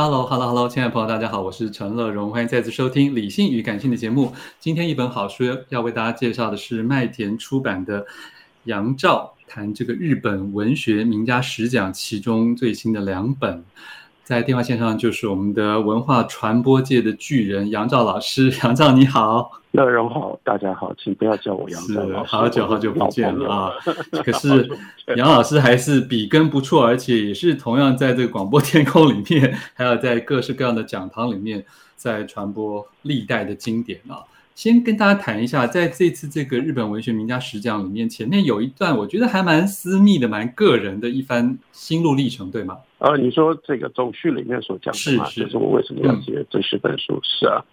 Hello，Hello，Hello，亲爱的朋友，大家好，我是陈乐荣，欢迎再次收听《理性与感性》的节目。今天一本好书要为大家介绍的是麦田出版的《杨照谈这个日本文学名家十讲》其中最新的两本。在电话线上就是我们的文化传播界的巨人杨照老师，杨照你好，乐荣好，大家好，请不要叫我杨照老师，好久好久不见了啊！可是 杨老师还是笔耕不辍，而且也是同样在这个广播天空里面，还有在各式各样的讲堂里面，在传播历代的经典啊。先跟大家谈一下，在这次这个日本文学名家十讲里面，前面有一段我觉得还蛮私密的、蛮个人的一番心路历程，对吗？呃，你说这个总序里面所讲的嘛，是是，就是我为什么要写这十本书？嗯、是啊，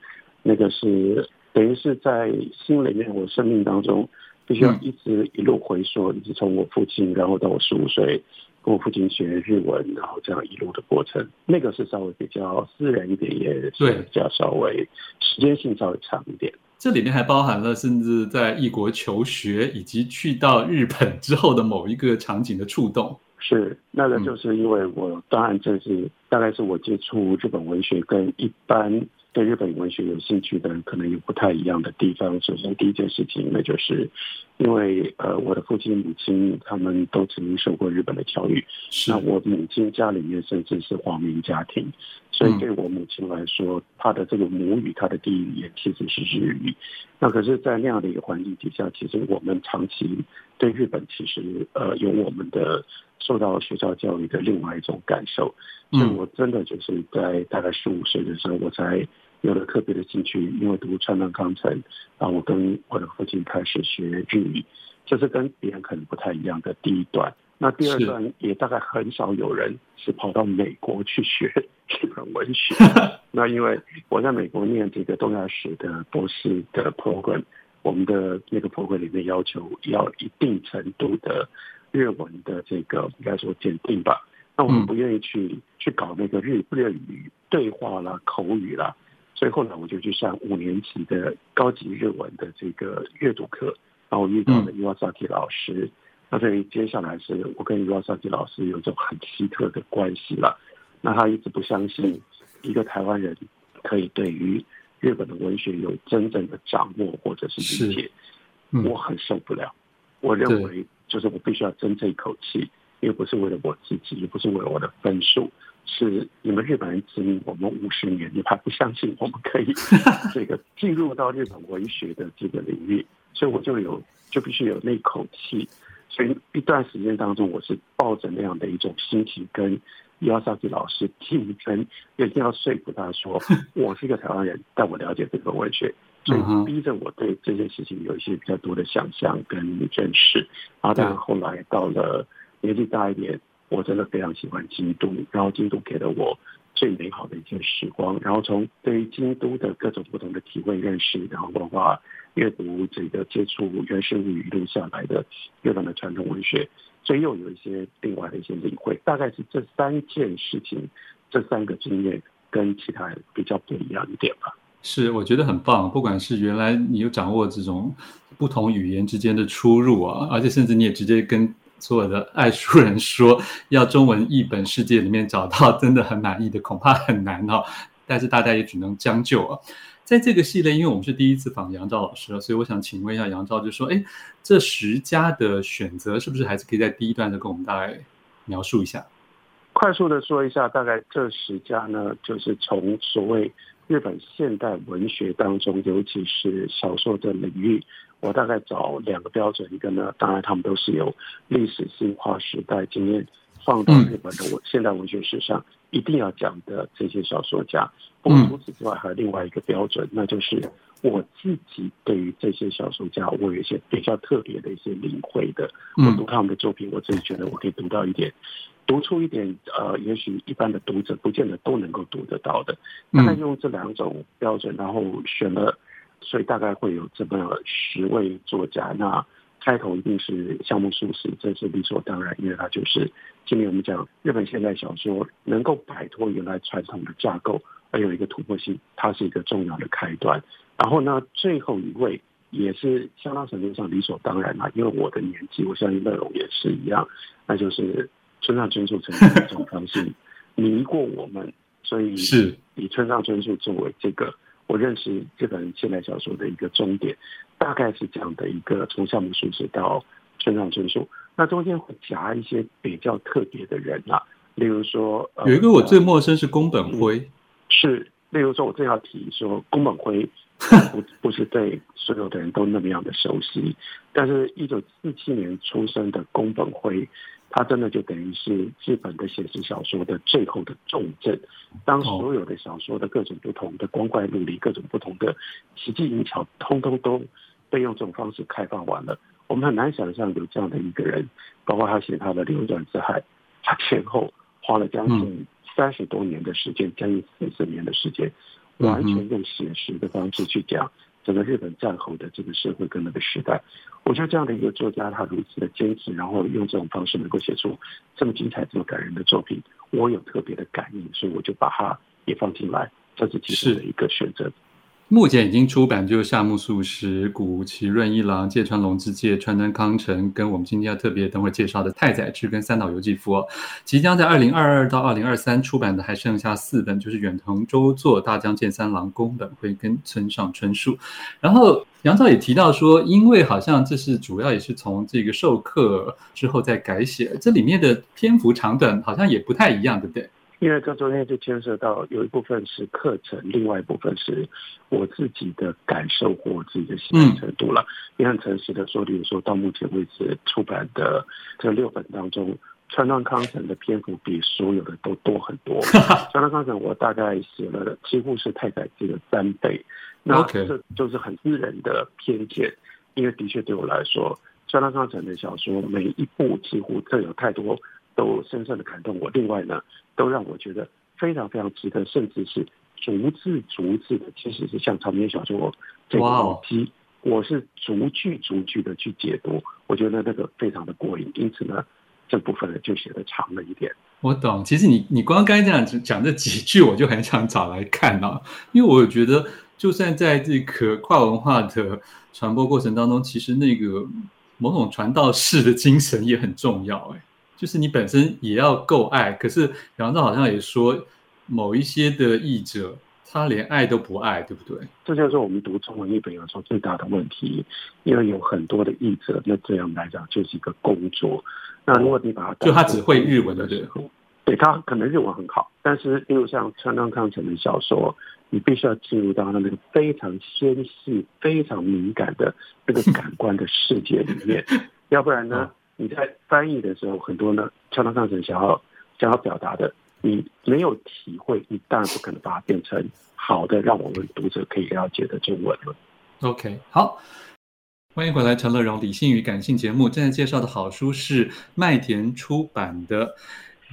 那个是等于是在心里面，我生命当中必须要一直一路回溯，一直从我父亲，然后到我十五岁。跟我父亲学日文，然后这样一路的过程，那个是稍微比较私人一点，也是比较稍微时间性稍微长一点。这里面还包含了甚至在异国求学，以及去到日本之后的某一个场景的触动。是，那个就是因为我当然这是大概是我接触日本文学跟一般。对日本文学有兴趣的人，可能有不太一样的地方。首先，第一件事情，那就是因为呃，我的父亲、母亲他们都曾经受过日本的教育。那我母亲家里面甚至是皇民家庭，所以对我母亲来说，她的这个母语，她的第一语言其实是日语。那可是，在那样的一个环境底下，其实我们长期对日本其实呃有我们的受到学校教育的另外一种感受。所以我真的就是在大概十五岁的时候，我才。有了特别的兴趣，因为读川端康成，然后我跟我的父亲开始学日语，这是跟别人可能不太一样的第一段。那第二段也大概很少有人是跑到美国去学日本文学。那因为我在美国念这个东亚史的博士的 program，我们的那个 program 里面要求要一定程度的日文的这个应该说检定吧。那我们不愿意去去搞那个日日语对话啦、口语啦。所以后来我就去上五年级的高级日文的这个阅读课，然后遇到了伊瓦萨提老师。嗯、那所以接下来是我跟伊瓦萨提老师有一种很奇特的关系了。那他一直不相信一个台湾人可以对于日本的文学有真正的掌握或者是理解。嗯、我很受不了，我认为就是我必须要争这一口气，又不是为了我自己，也不是为了我的分数。是你们日本人殖民我们五十年，你还不相信我们可以 这个进入到日本文学的这个领域？所以我就有就必须有那口气。所以一段时间当中，我是抱着那样的一种心情，跟伊瓦萨基老师竞争，一定要说服他说，我是一个台湾人，但我了解这个文学，所以逼着我对这件事情有一些比较多的想象跟认识。然后当然后来到了年纪大一点。我真的非常喜欢京都，然后京都给了我最美好的一些时光。然后从对于京都的各种不同的体会认识，然后包括阅读这个接触原生物语一路下来的日本的传统文学，所以又有一些另外的一些领会。大概是这三件事情，这三个经验跟其他人比较不一样一点吧。是，我觉得很棒。不管是原来你有掌握这种不同语言之间的出入啊，而且甚至你也直接跟所有的爱书人说，要中文译本世界里面找到真的很满意的，恐怕很难、哦。但是大家也只能将就啊。在这个系列，因为我们是第一次访杨照老师，所以我想请问一下杨照，就说，哎，这十家的选择是不是还是可以在第一段就跟我们大概描述一下？快速的说一下，大概这十家呢，就是从所谓日本现代文学当中，尤其是小说的领域，我大概找两个标准，一个呢，当然他们都是有历史性跨时代经验。放到日本的文现代文学史上一定要讲的这些小说家，不过除此之外还有另外一个标准，那就是我自己对于这些小说家，我有一些比较特别的一些领会的。我读他们的作品，我自己觉得我可以读到一点，读出一点呃，也许一般的读者不见得都能够读得到的。大概用这两种标准，然后选了，所以大概会有这么十位作家。那开头一定是夏目漱石，这是理所当然，因为他就是今年我们讲日本现代小说能够摆脱原来传统的架构，而有一个突破性，它是一个重要的开端。然后呢，最后一位也是相当程度上理所当然啊，因为我的年纪，我相信乐融也是一样，那就是村上春树曾经一种方式迷过我们，所以是以村上春树作为这个。我认识这本现代小说的一个终点，大概是这样的一个从夏目漱石到村上春树，那中间会夹一些比较特别的人啊，例如说，有一个我最陌生是宫本辉，嗯，是，例如说我正要提说宫本辉 不不是对所有的人都那么样的熟悉，但是一九四七年出生的宫本辉。他真的就等于是日本的写实小说的最后的重镇。当所有的小说的各种不同的光怪陆离、各种不同的奇技淫巧，通通都被用这种方式开放完了，我们很难想象有这样的一个人。包括他写他的《流转之海》，他前后花了将近三十多年的时间，将近四十年的时间，完全用写实的方式去讲。整个日本战后的这个社会跟那个时代，我觉得这样的一个作家，他如此的坚持，然后用这种方式能够写出这么精彩、这么感人的作品，我有特别的感应，所以我就把它也放进来，这是其实的一个选择。目前已经出版就是夏目漱石、谷崎润一郎、芥川龙之介、川端康成，跟我们今天要特别等会介绍的太宰治跟三岛由纪夫哦，即将在二零二二到二零二三出版的还剩下四本，就是远藤周作、大江健三郎、宫本辉跟村上春树。然后杨照也提到说，因为好像这是主要也是从这个授课之后再改写，这里面的篇幅长短好像也不太一样，对不对？因为这中间就牵涉到有一部分是课程，另外一部分是我自己的感受或我自己的喜欢程度了。也很诚实的说，比如说到目前为止出版的这六本当中，川端康成的篇幅比所有的都多很多。川端康成我大概写了几乎是太宰治的三倍，那这就是很私人的偏见，因为的确对我来说，川端康成的小说每一部几乎都有太多。都深深的感动我。另外呢，都让我觉得非常非常值得，甚至是逐字逐字的，其实是像长篇小说这个逻辑，我是逐句逐句的去解读。我觉得那个非常的过瘾。因此呢，这部分呢就写的长了一点。我懂。其实你你光刚才这样讲这几句，我就很想找来看啊，因为我觉得就算在这个跨文化的传播过程当中，其实那个某种传道士的精神也很重要，哎。就是你本身也要够爱，可是杨照好像也说，某一些的译者他连爱都不爱，对不对？这就是我们读中文译本有时候最大的问题，因为有很多的译者，那这样来讲就是一个工作。那如果你把他就他只会日文的时候，对他可能日文很好，但是例如像川端康成的小说，你必须要进入到他那个非常纤细、非常敏感的那个感官的世界里面，要不然呢？你在翻译的时候，很多呢，川端康成想要想要表达的，你没有体会，你当然不可能把它变成好的，让我们读者可以了解的中文了。OK，好，欢迎回来，陈乐融理性与感性节目。正在介绍的好书是麦田出版的，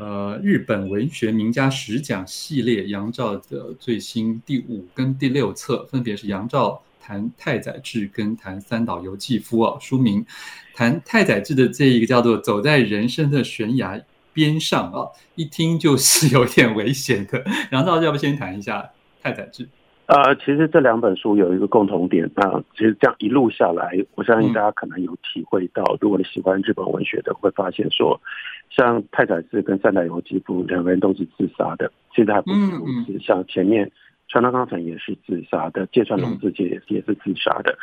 呃，日本文学名家十讲系列，杨照的最新第五跟第六册，分别是杨照。谈太宰治跟谈三岛由纪夫啊，书名谈太宰治的这一个叫做走在人生的悬崖边上啊，一听就是有点危险的。杨照要不先谈一下太宰治？呃，其实这两本书有一个共同点，啊其实这样一路下来，我相信大家可能有体会到，嗯、如果你喜欢日本文学的，会发现说，像太宰治跟三岛由纪夫两个人都是自杀的，其实还不是如此，像前面川端康成也是自杀的，芥川龙之介也也是自杀的，嗯、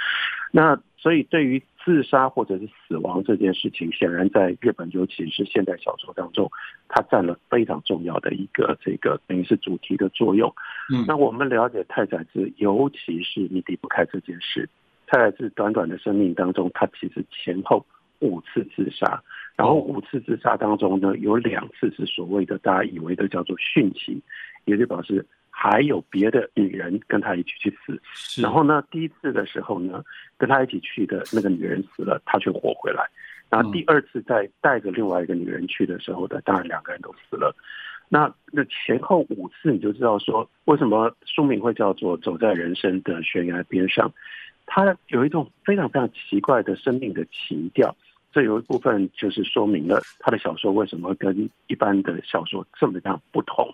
那所以对于。自杀或者是死亡这件事情，显然在日本，尤其是现代小说当中，它占了非常重要的一个这个等于是主题的作用。嗯，那我们了解太宰治，尤其是你离不开这件事。太宰治短短的生命当中，他其实前后五次自杀，然后五次自杀当中呢，有两次是所谓的大家以为的叫做殉情，也就表示。还有别的女人跟他一起去死，然后呢，第一次的时候呢，跟他一起去的那个女人死了，他却活回来。然后第二次再带着另外一个女人去的时候呢，当然两个人都死了。那那前后五次，你就知道说，为什么书名会叫做《走在人生的悬崖边上》？他有一种非常非常奇怪的生命的情调。这有一部分就是说明了他的小说为什么跟一般的小说这么样不同。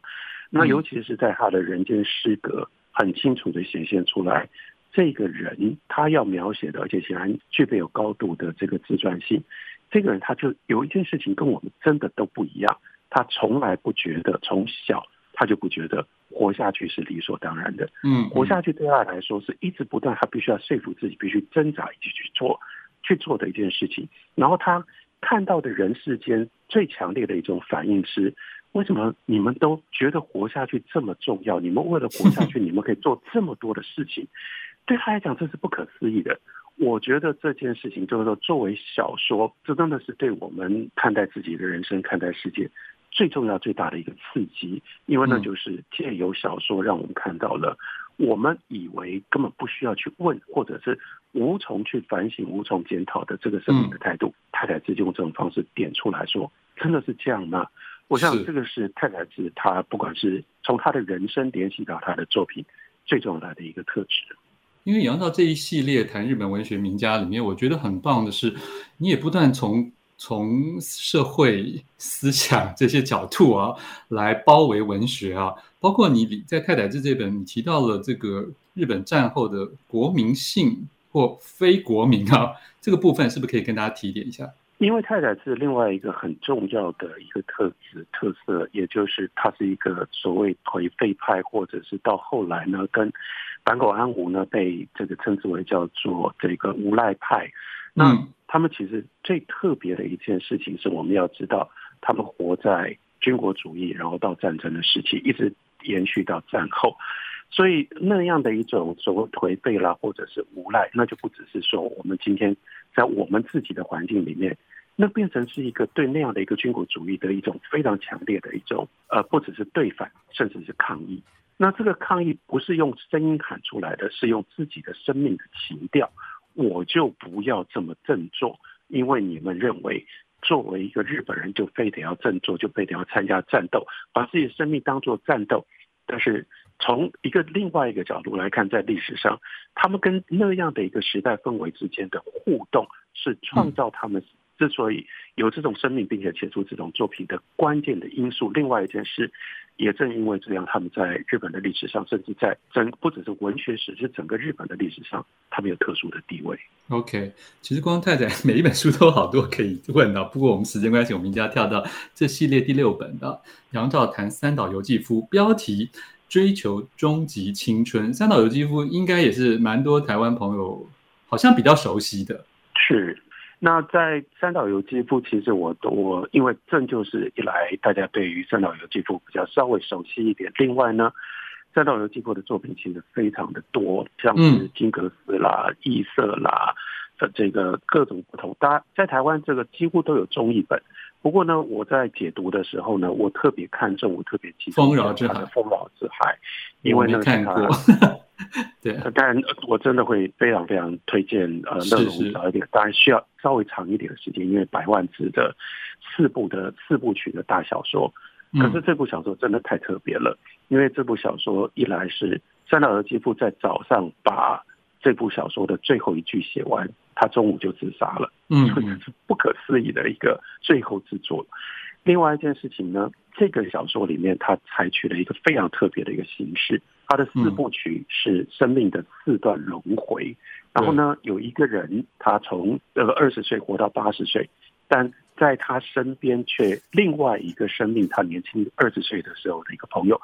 那尤其是在他的人间失格，很清楚的显现出来，这个人他要描写的，而且显然具备有高度的这个自传性。这个人他就有一件事情跟我们真的都不一样，他从来不觉得，从小他就不觉得活下去是理所当然的。嗯，活下去对他来说是一直不断，他必须要说服自己，必须挣扎一起去做，去做的一件事情。然后他看到的人世间最强烈的一种反应是。为什么你们都觉得活下去这么重要？你们为了活下去，你们可以做这么多的事情，对他来讲这是不可思议的。我觉得这件事情就是说，作为小说，这真的是对我们看待自己的人生、看待世界最重要、最大的一个刺激。因为那就是借由小说，让我们看到了我们以为根本不需要去问，或者是无从去反省、无从检讨的这个生命的态度，太太子就用这种方式点出来说，真的是这样吗？我想这个是太宰治，他不管是从他的人生联系到他的作品，最重要的一个特质。因为杨照这一系列谈日本文学名家里面，我觉得很棒的是，你也不断从从社会思想这些角度啊来包围文学啊，包括你在太宰治这本，你提到了这个日本战后的国民性或非国民啊，这个部分是不是可以跟大家提点一下？因为太宰治另外一个很重要的一个特质特色，也就是他是一个所谓颓废派，或者是到后来呢，跟坂口安吾呢被这个称之为叫做这个无赖派。那他们其实最特别的一件事情是，我们要知道，他们活在军国主义，然后到战争的时期，一直延续到战后。所以那样的一种所谓颓废啦，或者是无赖，那就不只是说我们今天在我们自己的环境里面，那变成是一个对那样的一个军国主义的一种非常强烈的一种呃，不只是对反，甚至是抗议。那这个抗议不是用声音喊出来的，是用自己的生命的情调。我就不要这么振作，因为你们认为作为一个日本人就非得要振作，就非得要参加战斗，把自己的生命当作战斗，但是。从一个另外一个角度来看，在历史上，他们跟那样的一个时代氛围之间的互动，是创造他们之所以有这种生命，并且写出这种作品的关键的因素。另外一件事，也正因为这样，他们在日本的历史上，甚至在整不只是文学史，是整个日本的历史上，他们有特殊的地位。OK，其实光太太每一本书都好多可以问的，不过我们时间关系，我们就要跳到这系列第六本的杨照谈三岛由纪夫，标题。追求终极青春，三岛由纪夫应该也是蛮多台湾朋友好像比较熟悉的。是，那在三岛由纪夫，其实我我因为正就是一来大家对于三岛由纪夫比较稍微熟悉一点，另外呢，三岛由纪夫的作品其实非常的多，像是金阁寺啦、异色啦，呃，这个各种不同，大家在台湾这个几乎都有中译本。不过呢，我在解读的时候呢，我特别看重，我特别记住他的《丰饶之海》，因为那个。对，当然我真的会非常非常推荐呃，乐融早一点，当然需要稍微长一点的时间，因为百万字的四部的四部曲的大小说。可是这部小说真的太特别了，因为这部小说一来是三岛由纪夫在早上把这部小说的最后一句写完。他中午就自杀了，嗯，这是不可思议的一个最后之作。另外一件事情呢，这个小说里面他采取了一个非常特别的一个形式，他的四部曲是生命的四段轮回。然后呢，有一个人他从呃二十岁活到八十岁，但在他身边却另外一个生命，他年轻二十岁的时候的一个朋友，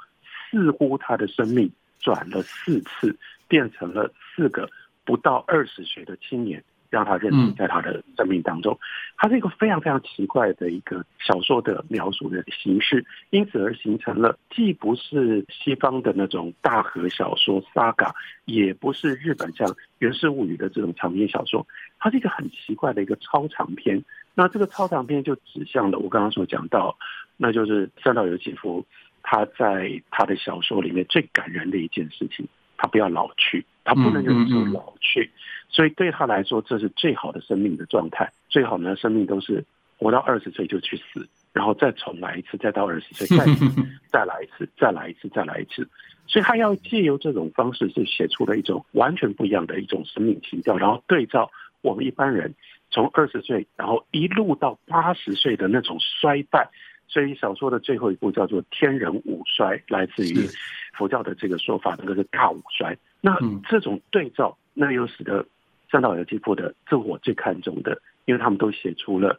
似乎他的生命转了四次，变成了四个不到二十岁的青年。让他认识在他的生命当中，他是一个非常非常奇怪的一个小说的描述的形式，因此而形成了既不是西方的那种大河小说 saga，也不是日本像《源氏物语》的这种长篇小说，它是一个很奇怪的一个超长篇。那这个超长篇就指向了我刚刚所讲到，那就是三岛由纪夫他在他的小说里面最感人的一件事情，他不要老去，他不能忍受老去。嗯嗯嗯所以对他来说，这是最好的生命的状态。最好呢，生命都是活到二十岁就去死，然后再重来一次，再到二十岁，再 再来一次，再来一次，再来一次。所以他要借由这种方式，是写出了一种完全不一样的一种生命情调，然后对照我们一般人从二十岁，然后一路到八十岁的那种衰败。所以小说的最后一部叫做“天人五衰”，来自于佛教的这个说法，那个是大五衰。那这种对照，那又使得。三岛由纪夫的，这我最看重的，因为他们都写出了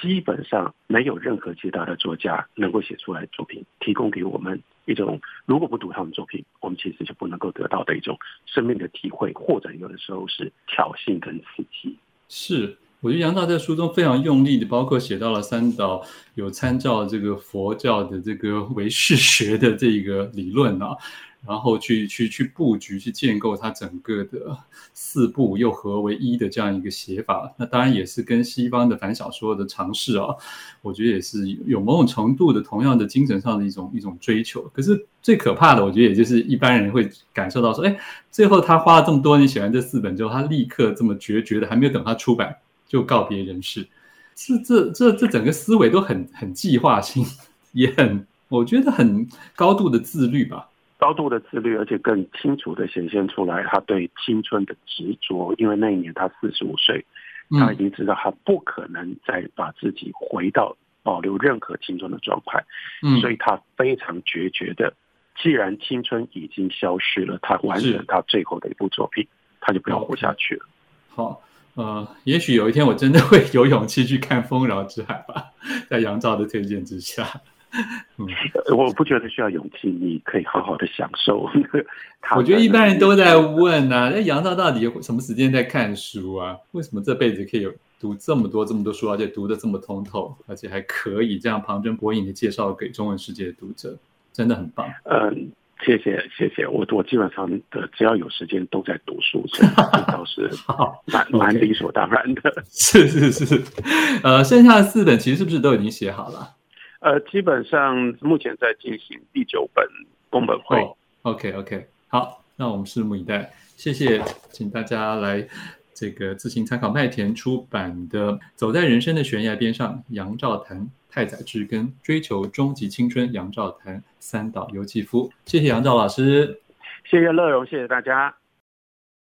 基本上没有任何其他的作家能够写出来的作品，提供给我们一种如果不读他们作品，我们其实就不能够得到的一种生命的体会，或者有的时候是挑衅跟刺激。是，我觉得杨大在书中非常用力的，包括写到了三岛有参照这个佛教的这个唯识学的这个理论啊。然后去去去布局，去建构它整个的四部又合为一的这样一个写法，那当然也是跟西方的反小说的尝试啊，我觉得也是有某种程度的同样的精神上的一种一种追求。可是最可怕的，我觉得也就是一般人会感受到说，哎，最后他花了这么多年写完这四本之后，他立刻这么决绝的，还没有等他出版就告别人世，是这这这整个思维都很很计划性，也很我觉得很高度的自律吧。高度的自律，而且更清楚的显现出来他对青春的执着。因为那一年他四十五岁，他已经知道他不可能再把自己回到保留任何青春的状态，嗯，所以他非常决绝的，既然青春已经消失了，他完成他最后的一部作品，他就不要活下去了。好，呃，也许有一天我真的会有勇气去看《丰饶之海》吧，在杨照的推荐之下。嗯，我不觉得需要勇气，你可以好好的享受。我觉得一般人都在问呢、啊，那杨照到底什么时间在看书啊？为什么这辈子可以有读这么多这么多书，而且读的这么通透，而且还可以这样旁征博引的介绍给中文世界的读者，真的很棒。嗯，谢谢谢谢，我我基本上的只要有时间都在读书，这倒是 蛮蛮理所当然的。是是是，呃，剩下的四本其实是不是都已经写好了？呃，基本上目前在进行第九本宫本会。Oh, OK OK，好，那我们拭目以待。谢谢，请大家来这个自行参考麦田出版的《走在人生的悬崖边上》，杨照谈太宰治跟追求终极青春，杨照谈三岛由纪夫。谢谢杨照老师，谢谢乐荣，谢谢大家。